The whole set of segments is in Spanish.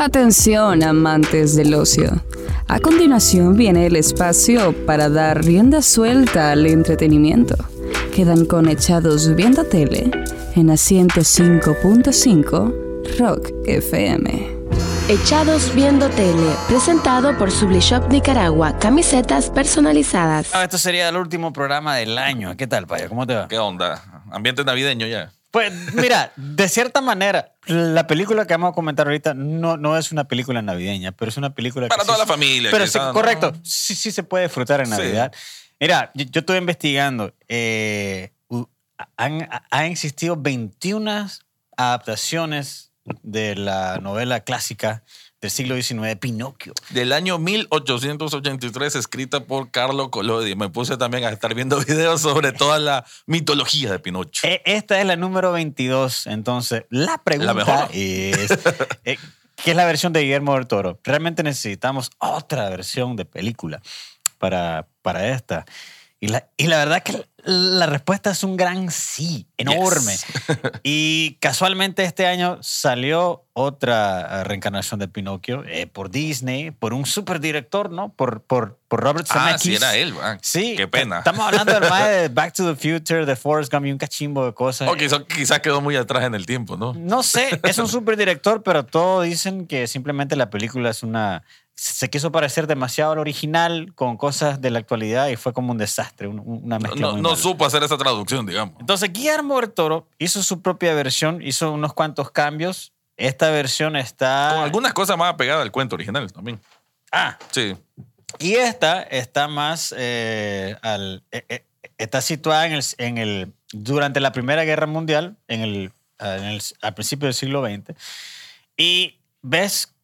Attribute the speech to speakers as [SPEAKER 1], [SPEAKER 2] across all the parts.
[SPEAKER 1] Atención, amantes del ocio. A continuación viene el espacio para dar rienda suelta al entretenimiento. Quedan con Echados Viendo Tele en asiento 5.5 Rock FM.
[SPEAKER 2] Echados Viendo Tele, presentado por Sublishop Nicaragua, camisetas personalizadas.
[SPEAKER 3] Ah, esto sería el último programa del año. ¿Qué tal, Paya? ¿Cómo te va?
[SPEAKER 4] ¿Qué onda? Ambiente navideño ya.
[SPEAKER 3] Pues mira, de cierta manera, la película que vamos a comentar ahorita no, no es una película navideña, pero es una película
[SPEAKER 4] Para
[SPEAKER 3] que
[SPEAKER 4] toda
[SPEAKER 3] sí-
[SPEAKER 4] la familia.
[SPEAKER 3] Pero correcto, sí, sí se puede disfrutar en
[SPEAKER 4] Sí.
[SPEAKER 3] Navidad. Mira, yo, yo estuve investigando. eh, han existido 21 adaptaciones de la novela clásica del siglo XIX, Pinocchio.
[SPEAKER 4] Del año 1883, escrita por Carlo Collodi. Me puse también a estar viendo videos sobre toda la mitología de Pinocho.
[SPEAKER 3] E- Esta es la número 22. Entonces, la pregunta
[SPEAKER 4] mejor.
[SPEAKER 3] es: eh, ¿qué es la versión de Guillermo del Toro? Realmente necesitamos otra versión de película para, para esta. Y la, y la verdad que la respuesta es un gran sí, enorme.
[SPEAKER 4] Yes.
[SPEAKER 3] Y casualmente este año salió otra reencarnación de Pinocchio eh, por Disney, por un superdirector, ¿no? Por, por, por Robert
[SPEAKER 4] Ah,
[SPEAKER 3] Zemeckis.
[SPEAKER 4] sí, era él. ah,
[SPEAKER 3] Sí,
[SPEAKER 4] Qué pena.
[SPEAKER 3] Estamos hablando del de Back to the Future, de Forrest Gump y un cachimbo de cosas.
[SPEAKER 4] O quizás quizá quedó muy atrás en el tiempo, ¿no?
[SPEAKER 3] No sé, es un super director, pero todos dicen que simplemente la película es una. Se quiso parecer demasiado al original con cosas de la actualidad y fue como un desastre, un- un- una mezcla.
[SPEAKER 4] no-
[SPEAKER 3] muy
[SPEAKER 4] no
[SPEAKER 3] mala.
[SPEAKER 4] supo hacer esa traducción, digamos.
[SPEAKER 3] Entonces, Guillermo del Toro hizo su propia versión, hizo unos cuantos cambios. Esta versión está.
[SPEAKER 4] Con algunas cosas más apegadas al cuento original también.
[SPEAKER 3] Ah,
[SPEAKER 4] Sí.
[SPEAKER 3] Y esta está más eh, al, eh, eh, está situada en el, en el durante la Primera Guerra Mundial, en el, en el- al principio del siglo XX. Y ves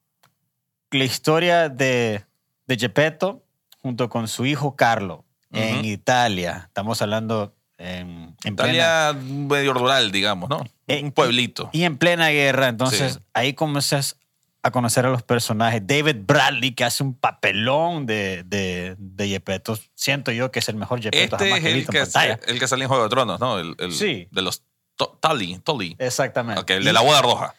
[SPEAKER 3] la historia de, de Geppetto junto con su hijo Carlo en
[SPEAKER 4] Ujú.
[SPEAKER 3] Italia. Estamos hablando en, en plena-
[SPEAKER 4] Italia medio rural, digamos, ¿no?
[SPEAKER 3] Eh,
[SPEAKER 4] Un pueblito.
[SPEAKER 3] y en plena guerra. Entonces
[SPEAKER 4] Sí.
[SPEAKER 3] ahí comienzas a conocer a los personajes. David Bradley, que hace un papelón de, de, de Gepetto. Siento yo que es el mejor Gepetto
[SPEAKER 4] Este
[SPEAKER 3] jamás
[SPEAKER 4] es el que,
[SPEAKER 3] en
[SPEAKER 4] el que salió en Juego de Tronos, ¿no? El, el-
[SPEAKER 3] Sí.
[SPEAKER 4] De los Tully. Tully.
[SPEAKER 3] Exactamente.
[SPEAKER 4] Ok, el de la boda roja.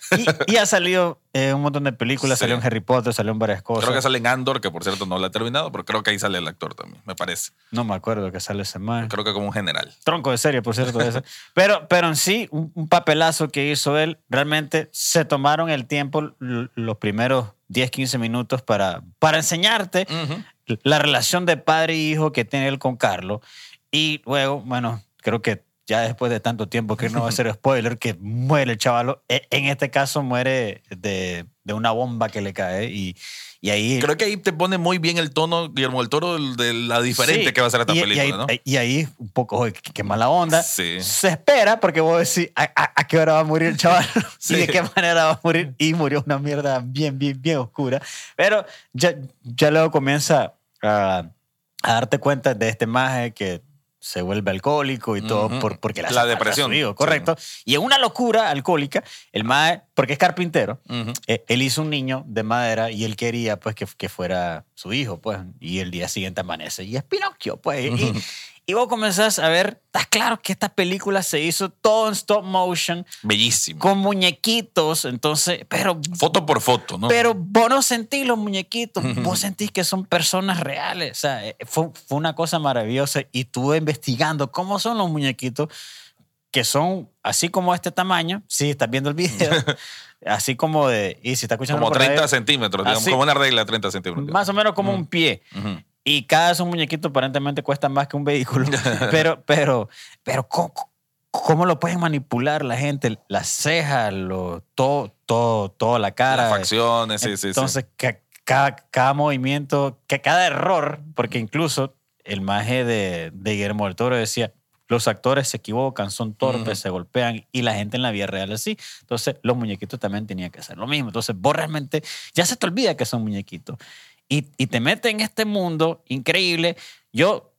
[SPEAKER 3] y, y ha salido eh, un montón de películas.
[SPEAKER 4] Sí.
[SPEAKER 3] Salió en Harry Potter, salió en varias cosas.
[SPEAKER 4] Creo que sale en Andor, que por cierto no la he terminado, pero creo que ahí sale el actor también, me parece.
[SPEAKER 3] No me acuerdo que sale ese man.
[SPEAKER 4] Creo que como un general.
[SPEAKER 3] Tronco de serie, por cierto. ese. Pero, pero en sí, un, un papelazo que hizo él, realmente se tomaron el tiempo, los primeros 10, 15 minutos para, para enseñarte la relación de padre y hijo que tiene él con Carlos. Y luego, bueno, creo que ya después de tanto tiempo que no va a ser spoiler, que muere el chavalo. E- En este caso muere de, de una bomba que le cae y, y ahí...
[SPEAKER 4] Creo que ahí te pone muy bien el tono, Guillermo del Toro, de la diferente
[SPEAKER 3] Sí,
[SPEAKER 4] que va a ser esta
[SPEAKER 3] y, y
[SPEAKER 4] película,
[SPEAKER 3] ahí,
[SPEAKER 4] ¿no?
[SPEAKER 3] y ahí un poco, "Oye, qué, qué mala onda.
[SPEAKER 4] Sí.
[SPEAKER 3] Se espera porque vos decís a, a- a qué hora va a morir el chaval
[SPEAKER 4] Sí.
[SPEAKER 3] y de qué manera va a morir. Y murió una mierda bien, bien, bien oscura. Pero ya, ya luego comienza a, a darte cuenta de este maje que se vuelve alcohólico y todo por, porque
[SPEAKER 4] La depresión, sí.
[SPEAKER 3] correcto. Y en una locura alcohólica, el maje, porque es carpintero, eh, él hizo un niño de madera y él quería pues que, que fuera su hijo, pues, y el día siguiente amanece y es Pinocchio, pues. Y, y vos comenzás a ver, está claro que esta película se hizo todo en stop motion,
[SPEAKER 4] Bellísimo.
[SPEAKER 3] con muñequitos, entonces, pero,
[SPEAKER 4] Foto por foto, ¿no?
[SPEAKER 3] pero vos no sentís los muñequitos, vos sentís que son personas reales, o sea, eh, fue, fue una cosa maravillosa y estuve investigando cómo son los muñequitos que son así como este tamaño, sí, estás viendo el video, así como de, y si estás escuchando
[SPEAKER 4] como
[SPEAKER 3] por ahí,
[SPEAKER 4] 30 centímetros, digamos,
[SPEAKER 3] Así.
[SPEAKER 4] como una regla de 30 centímetros.
[SPEAKER 3] más o menos como un pie.
[SPEAKER 4] Ujú.
[SPEAKER 3] Y cada de esos muñequitos aparentemente cuesta más que un vehículo. pero, pero, pero, ¿cómo, cómo lo pueden manipular la gente? Las cejas, lo, todo, todo, toda la cara.
[SPEAKER 4] Las facciones, sí, sí, sí.
[SPEAKER 3] Entonces, ca- cada, cada movimiento, que cada error, porque incluso el maje de, de Guillermo del Toro decía, los actores se equivocan, son torpes,
[SPEAKER 4] Ujú.
[SPEAKER 3] se golpean y la gente en la vida real así. Entonces, los muñequitos también tenían que hacer lo mismo. Entonces, vos realmente ya se te olvida que son muñequitos y, y te mete en este mundo increíble. Yo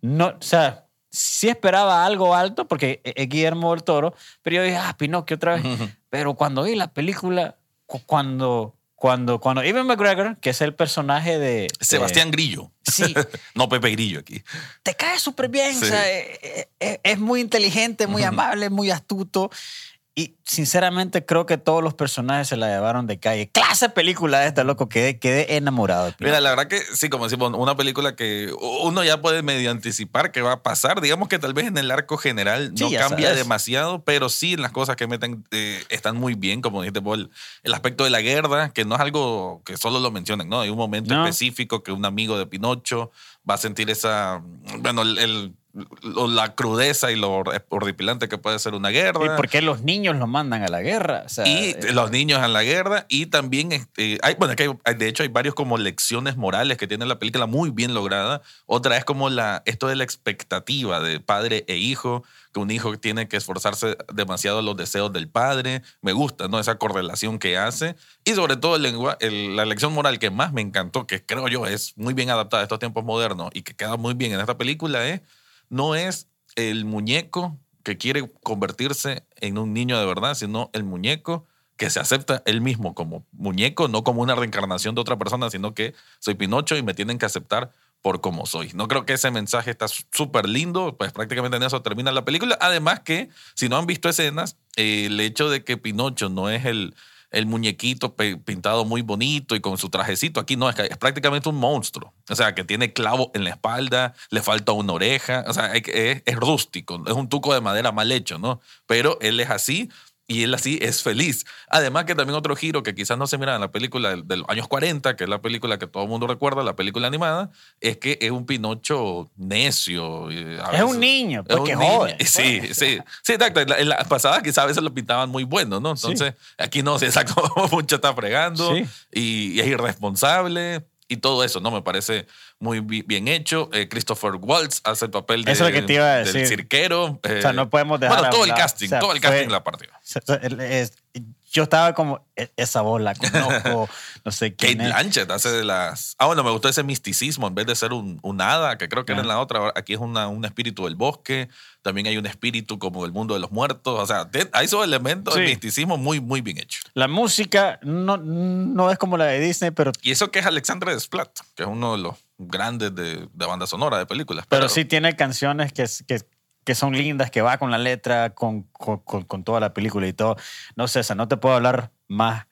[SPEAKER 3] no, o sea, sí esperaba algo alto porque es Guillermo del Toro, pero yo dije, ah, Pinocchio otra vez. Pero cuando vi la película, cu- cuando, cuando, cuando Evan McGregor, que es el personaje de... de-
[SPEAKER 4] Sebastián Grillo.
[SPEAKER 3] Sí,
[SPEAKER 4] No Pepe Grillo aquí.
[SPEAKER 3] te cae súper bien.
[SPEAKER 4] Sí.
[SPEAKER 3] o sea, eh, eh, es, muy inteligente, muy amable, muy astuto. Y sinceramente creo que todos los personajes se la llevaron de calle. Clase película esta, loco, quedé, quedé enamorado. de
[SPEAKER 4] Mira, la verdad que sí, como decimos, una película que uno ya puede medio anticipar que va a pasar. Digamos que tal vez en el arco general no
[SPEAKER 3] Sí,
[SPEAKER 4] cambia
[SPEAKER 3] sabes.
[SPEAKER 4] demasiado, pero sí las cosas que meten eh, están muy bien, como dijiste, Paul. El aspecto de la guerra, que no es algo que solo lo mencionen, ¿no? Hay un momento
[SPEAKER 3] No.
[SPEAKER 4] específico que un amigo de Pinocho va a sentir esa, bueno, el, el- lo- la crudeza y lo horripilante que puede ser una guerra.
[SPEAKER 3] ¿Y por qué los niños los mandan a la guerra? O sea,
[SPEAKER 4] Y
[SPEAKER 3] eh,
[SPEAKER 4] los niños en la guerra y también, este, hay, bueno, que hay- de hecho hay varios como lecciones morales que tiene la película muy bien lograda. Otra es como la, esto de la expectativa de padre e hijo, que un hijo tiene que esforzarse demasiado los deseos del padre. Me gusta, ¿no? Esa correlación que hace. Y sobre todo el lengua, el- la lección moral que más me encantó, que creo yo es muy bien adaptada a estos tiempos modernos y que queda muy bien en esta película es, no es el muñeco que quiere convertirse en un niño de verdad, sino el muñeco que se acepta él mismo como muñeco, no como una reencarnación de otra persona, sino que soy Pinocho y me tienen que aceptar por como soy. No creo que ese mensaje está súper lindo, pues prácticamente en eso termina la película. Además que, si no han visto escenas, el hecho de que Pinocho no es el, el muñequito pintado muy bonito y con su trajecito, aquí no, es, prácticamente un monstruo. O sea, que tiene clavo en la espalda, le falta una oreja, o sea, es, es rústico, es un tuco de madera mal hecho, ¿no? Pero él es así y él así es feliz. Además que también otro giro que quizás no se mira en la película del- de los años 40, que es la película que todo el mundo recuerda, la película animada, es que es un Pinocho necio. a
[SPEAKER 3] es un niño,
[SPEAKER 4] es
[SPEAKER 3] pues
[SPEAKER 4] un
[SPEAKER 3] que
[SPEAKER 4] niño. Sí, sí. Sí, exacto. En la, en la pasada quizás a veces lo pintaban muy bueno, ¿no? Entonces, aquí no, se saca mucho está fregando
[SPEAKER 3] Sí.
[SPEAKER 4] y, y es irresponsable y todo eso, ¿no? Me parece muy bi- bien hecho. Eh, Christopher Waltz hace el papel de,
[SPEAKER 3] Eso es lo que te iba a
[SPEAKER 4] del cirquero.
[SPEAKER 3] O sea,
[SPEAKER 4] eh,
[SPEAKER 3] no podemos dejar
[SPEAKER 4] Bueno, todo el casting,
[SPEAKER 3] O sea,
[SPEAKER 4] todo el casting la.
[SPEAKER 3] O sea, el- es- yo estaba como, "E- esa voz la conozco, no sé
[SPEAKER 4] Kate
[SPEAKER 3] quién es.
[SPEAKER 4] Blanchett hace de las. Ah, bueno, me gustó ese misticismo en vez de ser un, un hada, que creo que era en la otra. Aquí es una, un espíritu del bosque. También hay un espíritu como del mundo de los muertos. O sea, hay esos elementos de misticismo muy, muy bien hechos.
[SPEAKER 3] La música no, no es como la de Disney, pero,
[SPEAKER 4] Y eso que es Alexandre Desplat, que es uno de los grandes de, de banda sonora de películas.
[SPEAKER 3] pero sí tiene canciones que, que, que son lindas, que va con la letra, con, con, toda la película y todo. No sea, no te puedo hablar más,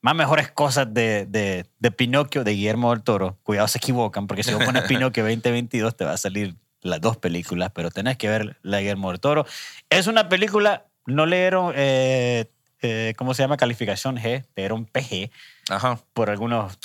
[SPEAKER 3] más mejores cosas de, de, de Pinocchio, de Guillermo del Toro. Cuidado, se equivocan, porque si vos pones Pinocchio 2022 te va a salir las dos películas, pero tenés que ver la de Guillermo del Toro. Es una película, no leyeron, eh, eh, ¿cómo se llama? Calificación G, leyeron PG
[SPEAKER 4] Ajá.
[SPEAKER 3] por algunos...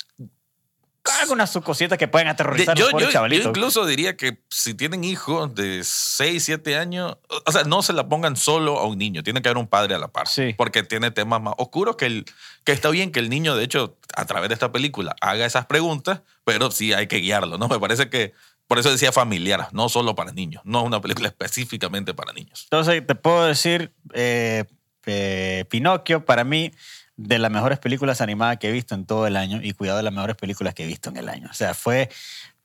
[SPEAKER 3] Algunas sus cositas que pueden
[SPEAKER 4] De-
[SPEAKER 3] aterrorizar a
[SPEAKER 4] yo,
[SPEAKER 3] los pobres
[SPEAKER 4] yo- yo
[SPEAKER 3] chavalitos.
[SPEAKER 4] incluso diría que si tienen hijos de 6, 7 años, o sea, no se la pongan solo a un niño, tiene que haber un padre a la par,
[SPEAKER 3] Sí.
[SPEAKER 4] porque tiene temas más oscuros que, el, que está bien que el niño, de hecho, a través de esta película haga esas preguntas, pero sí hay que guiarlo, ¿no? Me parece que, por eso decía familiar, no solo para niños, no es una película específicamente para niños.
[SPEAKER 3] Entonces, te puedo decir, eh, eh, Pinocchio, para mí, de las mejores películas animadas que he visto en todo el año, y cuidado de las mejores películas que he visto en el año. O sea, fue,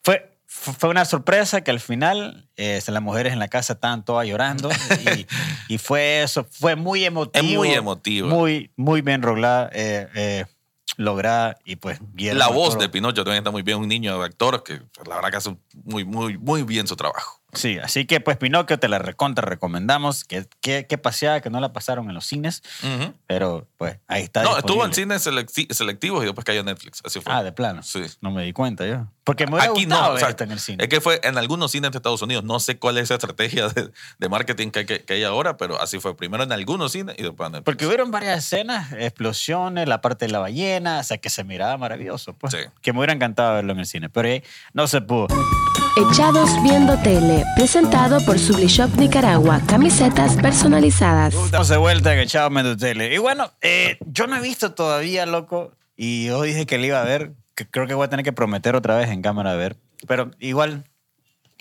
[SPEAKER 3] fue, fue una sorpresa que al final eh, las mujeres en la casa estaban todas llorando, y, y fue eso, fue muy emotivo.
[SPEAKER 4] Es muy emotivo.
[SPEAKER 3] Muy, muy bien lograda, eh, eh, lograda, y pues...
[SPEAKER 4] La voz de Pinocho también está muy bien, un niño actor que la verdad que hace muy, muy, muy bien su trabajo.
[SPEAKER 3] Sí, así que pues Pinocchio te la recontra recomendamos, que, que, que paseada que no la pasaron en los cines,
[SPEAKER 4] Ujú.
[SPEAKER 3] pero pues ahí está.
[SPEAKER 4] No, estuvo en
[SPEAKER 3] disponible.
[SPEAKER 4] cines selecti- selectivos y después cayó en Netflix. Así fue.
[SPEAKER 3] Ah, de plano.
[SPEAKER 4] Sí.
[SPEAKER 3] No me di cuenta yo. Porque me hubiera
[SPEAKER 4] Aquí
[SPEAKER 3] gustado
[SPEAKER 4] no, o
[SPEAKER 3] ver
[SPEAKER 4] sea,
[SPEAKER 3] esto en el cine.
[SPEAKER 4] es que fue en algunos cines de Estados Unidos. No sé cuál es esa estrategia de, de marketing que hay, que, que hay ahora, pero así fue. Primero en algunos cines y después en Netflix.
[SPEAKER 3] Porque hubieron varias escenas, explosiones, la parte de la ballena, o sea, que se miraba maravilloso. Pues,
[SPEAKER 4] Sí.
[SPEAKER 3] Que me hubiera encantado verlo en el cine, pero eh, no se pudo.
[SPEAKER 2] Echados Viendo Tele, presentado por Sublishop Nicaragua, camisetas personalizadas.
[SPEAKER 3] Estamos de vuelta en Echado Medio Tele. Y bueno, eh, yo no he visto todavía, loco, y yo dije que le iba a ver, que creo que voy a tener que prometer otra vez en cámara a ver. Pero igual,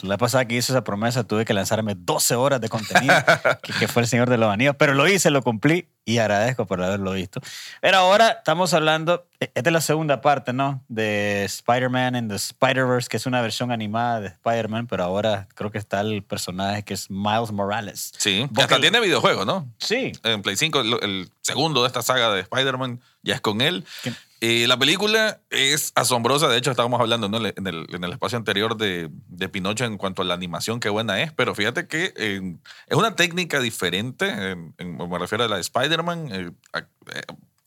[SPEAKER 3] la pasada que hice esa promesa tuve que lanzarme 12 horas de contenido, que, que fue El Señor de los Anillos, pero lo hice, lo cumplí y agradezco por haberlo visto. Pero ahora estamos hablando, eh, esta es la segunda parte, ¿no? De Spider-Man and the Spider-Verse, que es una versión animada de Spider-Man, pero ahora creo que está el personaje que es Miles Morales.
[SPEAKER 4] Sí, que hasta tiene videojuego, ¿no?
[SPEAKER 3] Sí,
[SPEAKER 4] En Play 5, el, el segundo de esta saga de Spider-Man ya es con él.
[SPEAKER 3] Que-
[SPEAKER 4] Eh, la película es asombrosa, de hecho estábamos hablando ¿no? en, el, en, el, espacio anterior de, de, Pinocho en cuanto a la animación, qué buena es, pero fíjate que eh, es una técnica diferente, en, me refiero a la de Spider-Man, eh, eh,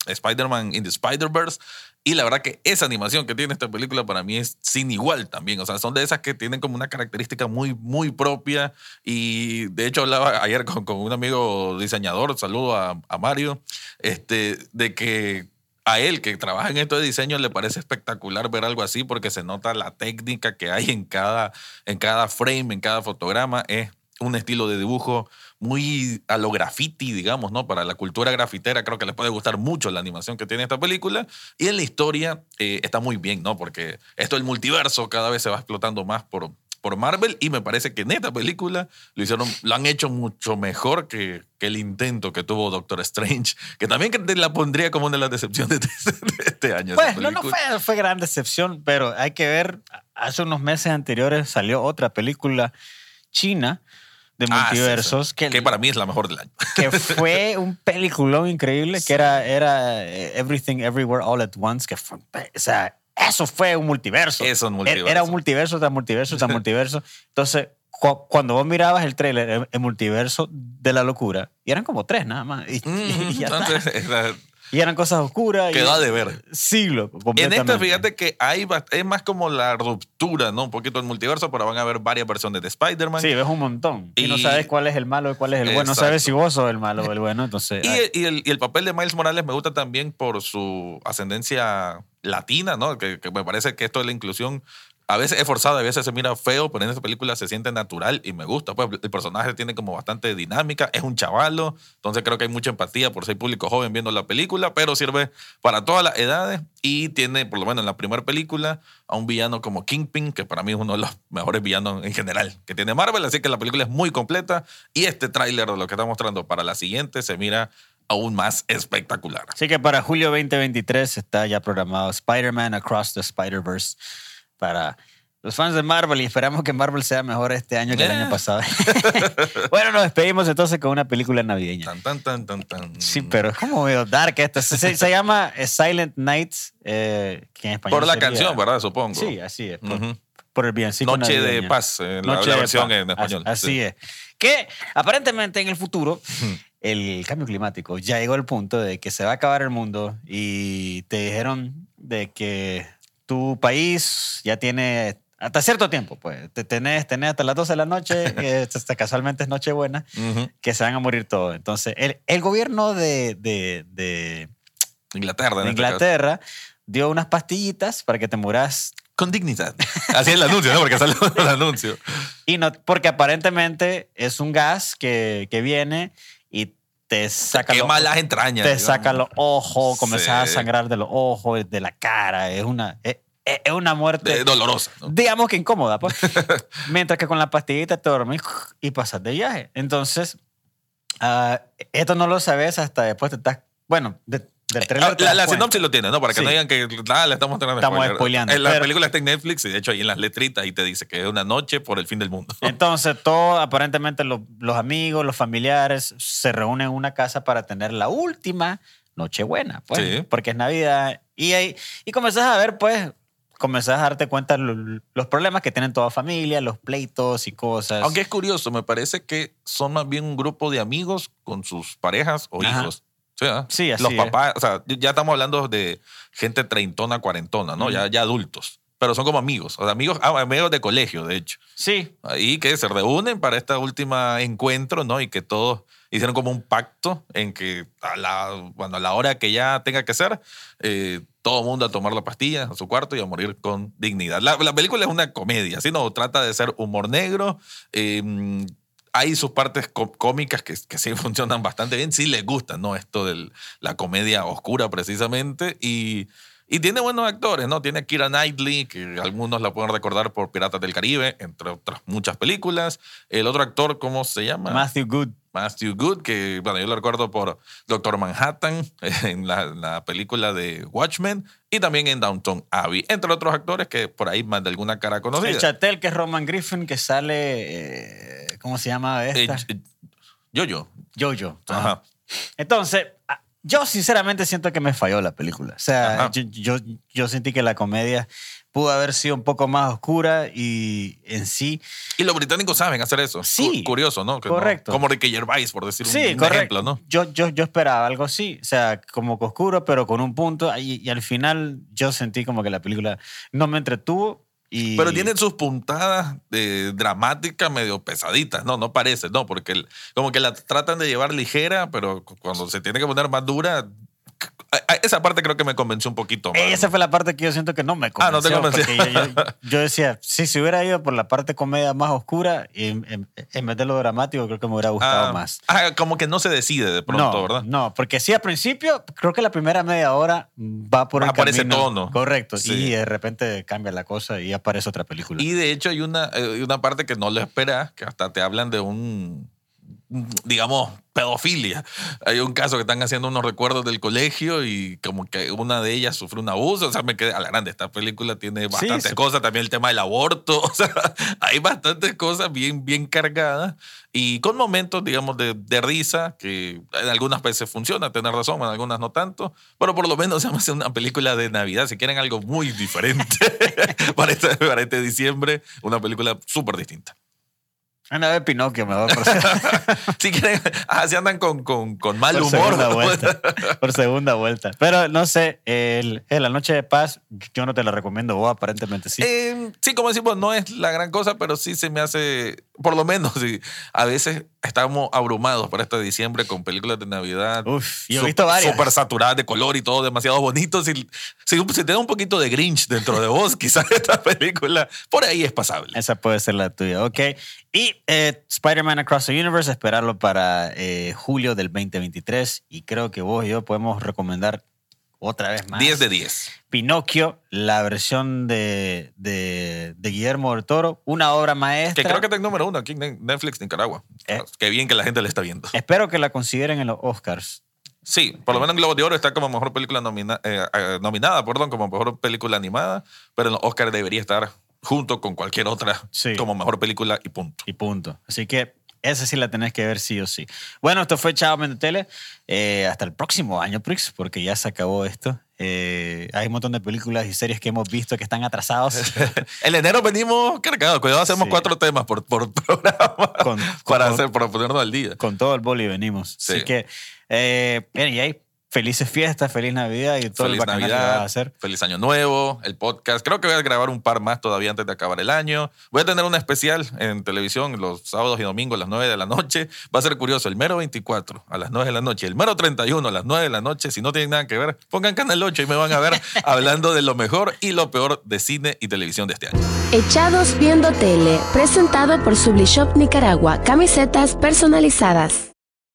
[SPEAKER 4] Spider-Man in the Spider-Verse, y la verdad que esa animación que tiene esta película para mí es sin igual también. O sea, son de esas que tienen como una característica muy, muy propia. Y de hecho hablaba ayer con, con un amigo diseñador, saludo a, a Mario, este, de que a él que trabaja en esto de diseño le parece espectacular ver algo así porque se nota la técnica que hay en cada, en cada frame, en cada fotograma. Es un estilo de dibujo muy a lo graffiti, digamos, ¿no? Para la cultura grafitera creo que les puede gustar mucho la animación que tiene esta película. Y en la historia eh, está muy bien, ¿no? Porque esto del multiverso cada vez se va explotando más por, por Marvel y me parece que en esta película lo hicieron, lo han hecho mucho mejor que, que el intento que tuvo Doctor Strange, que también la pondría como una de las decepciones de, este año.
[SPEAKER 3] Pues no, no fue, fue gran decepción, pero hay que ver, hace unos meses anteriores salió otra película china de
[SPEAKER 4] Ah, sí,
[SPEAKER 3] multiversos
[SPEAKER 4] sí.
[SPEAKER 3] que,
[SPEAKER 4] que para mí es la mejor del año.
[SPEAKER 3] que fue un peliculón increíble que era, era eh, Everything Everywhere All at Once que fue, o sea, eso fue un multiverso.
[SPEAKER 4] Es un multiverso.
[SPEAKER 3] Era un multiverso tras multiverso tras multiverso. Entonces, cu- cuando vos mirabas el trailer, el, multiverso de la locura, y eran como tres nada más. Y, y ya.
[SPEAKER 4] Entonces, era-
[SPEAKER 3] Y eran cosas oscuras.
[SPEAKER 4] quedó
[SPEAKER 3] y,
[SPEAKER 4] a deber.
[SPEAKER 3] Siglo.
[SPEAKER 4] En esta, fíjate que hay es más como la ruptura, ¿no? Un poquito del multiverso, pero van a haber varias versiones de Spider-Man.
[SPEAKER 3] Sí, ves un montón. Y, no sabes cuál es el malo y cuál es el bueno. No sabes si vos sos el malo o el bueno. Entonces,
[SPEAKER 4] el- y el, y el papel de Miles Morales me gusta también por su ascendencia latina, ¿no? Que, que me parece que esto de la inclusión a veces es forzado, a veces se mira feo, pero en esta película se siente natural y me gusta. Pues el personaje tiene como bastante dinámica, es un chavalo, entonces creo que hay mucha empatía por ser público joven viendo la película, pero sirve para todas las edades y tiene, por lo menos en la primera película, a un villano como Kingpin, que para mí es uno de los mejores villanos en general que tiene Marvel, así que la película es muy completa y este tráiler de lo que está mostrando para la siguiente se mira aún más espectacular.
[SPEAKER 3] Así que para julio 2023 está ya programado Spider-Man Across the Spider-Verse para los fans de Marvel y esperamos que Marvel sea mejor este año que el
[SPEAKER 4] Eh.
[SPEAKER 3] año pasado. bueno, nos despedimos entonces con una película navideña.
[SPEAKER 4] Tan, tan, tan, tan, tan.
[SPEAKER 3] Sí, pero es como medio dark esto. Se, se- se llama eh, Silent Night, eh, que en español
[SPEAKER 4] Por la
[SPEAKER 3] sería-
[SPEAKER 4] canción, ¿verdad? Supongo.
[SPEAKER 3] Sí, así es. Por,
[SPEAKER 4] Ujú.
[SPEAKER 3] por el villancico
[SPEAKER 4] Noche de paz, eh, la,
[SPEAKER 3] Noche
[SPEAKER 4] la
[SPEAKER 3] de
[SPEAKER 4] versión
[SPEAKER 3] paz.
[SPEAKER 4] en español.
[SPEAKER 3] Así,
[SPEAKER 4] sí.
[SPEAKER 3] es. Que aparentemente en el futuro el cambio climático ya llegó al punto de que se va a acabar el mundo y te dijeron de que tu país ya tiene hasta cierto tiempo, pues te tenés, tenés hasta las 12 de la noche, que hasta casualmente es Nochebuena,
[SPEAKER 4] Ujú.
[SPEAKER 3] que se van a morir todos. Entonces, el, el gobierno de, de- de-
[SPEAKER 4] Inglaterra.
[SPEAKER 3] de
[SPEAKER 4] este.
[SPEAKER 3] Inglaterra dio unas pastillitas para que te muras
[SPEAKER 4] Con dignidad. Así es el anuncio, ¿no? Porque salió el anuncio.
[SPEAKER 3] Y no, porque aparentemente es un gas que, que viene te saca, los,
[SPEAKER 4] Quema las entrañas.
[SPEAKER 3] te
[SPEAKER 4] digamos.
[SPEAKER 3] saca los ojos, comenzás
[SPEAKER 4] Sí.
[SPEAKER 3] a sangrar de los ojos, de la cara. Es una, es, es una muerte,
[SPEAKER 4] De- dolorosa. ¿no?
[SPEAKER 3] digamos que incómoda. Pues. Mientras que con la pastillita te dormís y pasas de viaje. Entonces, ah, esto no lo sabes hasta después te estás... Bueno, de- del trailer te
[SPEAKER 4] La, la sinopsis lo tiene, ¿no? Para que
[SPEAKER 3] Sí.
[SPEAKER 4] no digan que nada, le estamos tirando
[SPEAKER 3] Estamos
[SPEAKER 4] spoiler.
[SPEAKER 3] spoileando,
[SPEAKER 4] En la
[SPEAKER 3] pero-
[SPEAKER 4] película está en Netflix y de hecho ahí en las letritas ahí te dice que es una noche por el fin del mundo.
[SPEAKER 3] Entonces, todo, aparentemente los, los amigos, los familiares se reúnen en una casa para tener la última Nochebuena, pues,
[SPEAKER 4] Sí.
[SPEAKER 3] porque es Navidad. Y, ahí, y comenzás a ver, pues, comenzás a darte cuenta lo- los problemas que tienen toda familia, los pleitos y cosas.
[SPEAKER 4] Aunque es curioso, me parece que son más bien un grupo de amigos con sus parejas o
[SPEAKER 3] Ajá.
[SPEAKER 4] hijos. Sí, ¿ah?
[SPEAKER 3] Sí, así
[SPEAKER 4] Los
[SPEAKER 3] es.
[SPEAKER 4] papás, o sea, ya estamos hablando de gente treintona, cuarentona, ¿no? Ya, ya adultos. Pero son como amigos, o sea, amigos, ah, amigos de colegio, de hecho.
[SPEAKER 3] Sí,
[SPEAKER 4] Ahí que se reúnen para este último encuentro, ¿no? Y que todos hicieron como un pacto en que a la, bueno, a la hora que ya tenga que ser, eh, todo el mundo a tomar la pastilla a su cuarto y a morir con dignidad. La, la película es una comedia, ¿sí? No, trata de ser humor negro. eh, hay sus partes có- cómicas que, que sí funcionan bastante bien, sí les gusta, ¿no? Esto de la comedia oscura precisamente. Y, y tiene buenos actores, ¿no? Tiene a Kira Knightley, que algunos la pueden recordar por Piratas del Caribe, entre otras muchas películas. El otro actor, ¿cómo se llama?
[SPEAKER 3] Matthew Good.
[SPEAKER 4] Matthew Good, que bueno, yo lo recuerdo por Doctor Manhattan en la, la película de Watchmen y también en Downton Abbey, entre otros actores que por ahí más de alguna cara conocida.
[SPEAKER 3] El Chatel, que es Roman Griffin, que sale, eh, ¿cómo se llama
[SPEAKER 4] Eh,
[SPEAKER 3] esta?
[SPEAKER 4] eh, Yo-Yo.
[SPEAKER 3] Jojo.
[SPEAKER 4] Ajá.
[SPEAKER 3] Entonces, a- Yo sinceramente siento que me falló la película. O sea, yo, yo, yo sentí que la comedia pudo haber sido un poco más oscura y en sí...
[SPEAKER 4] Y los británicos saben hacer eso.
[SPEAKER 3] Sí.
[SPEAKER 4] Cu- Curioso, ¿no? Que no-
[SPEAKER 3] Correcto.
[SPEAKER 4] como Ricky Gervais, por decir
[SPEAKER 3] Sí,
[SPEAKER 4] un,
[SPEAKER 3] correcto.
[SPEAKER 4] ejemplo, ¿no?
[SPEAKER 3] Yo, yo, yo esperaba algo así, o sea, como que oscuro, pero con un punto. Y, y al final yo sentí como que la película no me entretuvo.
[SPEAKER 4] Pero tiene sus puntadas de dramáticas medio pesaditas, ¿no? No parece, ¿no? Porque como que la tratan de llevar ligera, pero cu- cuando se tiene que poner más dura, esa parte creo que me convenció un poquito más.
[SPEAKER 3] Esa fue la parte que yo siento que no me
[SPEAKER 4] Ah, no te
[SPEAKER 3] convenció.
[SPEAKER 4] convenció.
[SPEAKER 3] yo, yo- yo decía, si se hubiera ido por la parte comedia más oscura, y en, vez de lo dramático, creo que me hubiera gustado
[SPEAKER 4] Ah,
[SPEAKER 3] más.
[SPEAKER 4] ah, como que no se decide de pronto,
[SPEAKER 3] no,
[SPEAKER 4] ¿verdad?
[SPEAKER 3] No, porque sí, al principio, creo que la primera media hora va por
[SPEAKER 4] Va
[SPEAKER 3] el
[SPEAKER 4] por ese
[SPEAKER 3] camino
[SPEAKER 4] tono.
[SPEAKER 3] Correcto.
[SPEAKER 4] Sí.
[SPEAKER 3] Y de repente cambia la cosa y aparece otra película.
[SPEAKER 4] Y de hecho hay una, eh, una parte que no lo esperas, que hasta te hablan de un, digamos, pedofilia. Hay un caso que están haciendo unos recuerdos del colegio y como que una de ellas sufrió un abuso. O sea, me quedé a la grande. Esta película tiene bastantes
[SPEAKER 3] sí.
[SPEAKER 4] cosas. También el tema del aborto. O sea, hay bastantes cosas bien, bien cargadas y con momentos, digamos, de, de risa que en algunas veces funciona, tener razón, en algunas no tanto. Pero por lo menos se hace una película de Navidad. Si quieren algo muy diferente para, este, para este diciembre, una película súper distinta.
[SPEAKER 3] Anda a ver Pinocchio, me va por, por
[SPEAKER 4] si quieren, ah, si andan con, con, con mal humor.
[SPEAKER 3] segunda vuelta. por segunda vuelta. Pero no sé, el, el La Noche de Paz, yo no te la recomiendo, vos aparentemente sí.
[SPEAKER 4] Eh, sí, como decimos, no es la gran cosa, pero sí se me hace, por lo menos, sí, a veces estamos abrumados para este diciembre con películas de Navidad.
[SPEAKER 3] Uf, yo he visto varias.
[SPEAKER 4] Súper saturadas de color y todo demasiado bonito. Si, si, si te da un poquito de Grinch dentro de vos, quizás esta película por ahí es pasable.
[SPEAKER 3] Esa puede ser la tuya, ok. Y eh, Spider-Man Across the Universe, esperarlo para eh, julio del 2023. Y creo que vos y yo podemos recomendar otra vez más.
[SPEAKER 4] 10 de 10.
[SPEAKER 3] Pinocchio, la versión de, de, de Guillermo del Toro, una obra maestra.
[SPEAKER 4] Que creo que está en número uno aquí en Netflix, Nicaragua.
[SPEAKER 3] Eh.
[SPEAKER 4] Qué bien que la gente le está viendo.
[SPEAKER 3] Espero que la consideren en los Oscars.
[SPEAKER 4] Sí, por lo menos en Globo de Oro está como mejor película nomina- eh, eh, nominada, perdón, como mejor película animada, pero en los Oscars debería estar junto con cualquier otra
[SPEAKER 3] Sí.
[SPEAKER 4] como mejor película y punto.
[SPEAKER 3] Y punto. Así que esa sí la tenés que ver sí o sí. Bueno, esto fue Chao Tele. Eh, hasta el próximo año, Prix, porque ya se acabó esto. Eh, hay un montón de películas y series que hemos visto que están atrasados.
[SPEAKER 4] En enero venimos cargados, cuidado, hacemos
[SPEAKER 3] Sí.
[SPEAKER 4] cuatro temas por, por programa
[SPEAKER 3] Con-
[SPEAKER 4] para,
[SPEAKER 3] con-
[SPEAKER 4] hacer, para ponernos al día.
[SPEAKER 3] Con todo el boli venimos.
[SPEAKER 4] Sí.
[SPEAKER 3] Así que, eh, y ahí, felices fiestas, feliz Navidad y todo
[SPEAKER 4] Feliz
[SPEAKER 3] el bacanal que vas a hacer.
[SPEAKER 4] feliz Año Nuevo, el podcast. Creo que voy a grabar un par más todavía antes de acabar el año. Voy a tener un especial en televisión los sábados y domingos a las 9 de la noche. Va a ser curioso, el mero 24 a las 9 de la noche, el mero 31 a las 9 de la noche. Si no tienen nada que ver, pongan Canal 8 y me van a ver hablando de lo mejor y lo peor de cine y televisión de este año.
[SPEAKER 2] Echados Viendo Tele, presentado por Sublishop Nicaragua, camisetas personalizadas.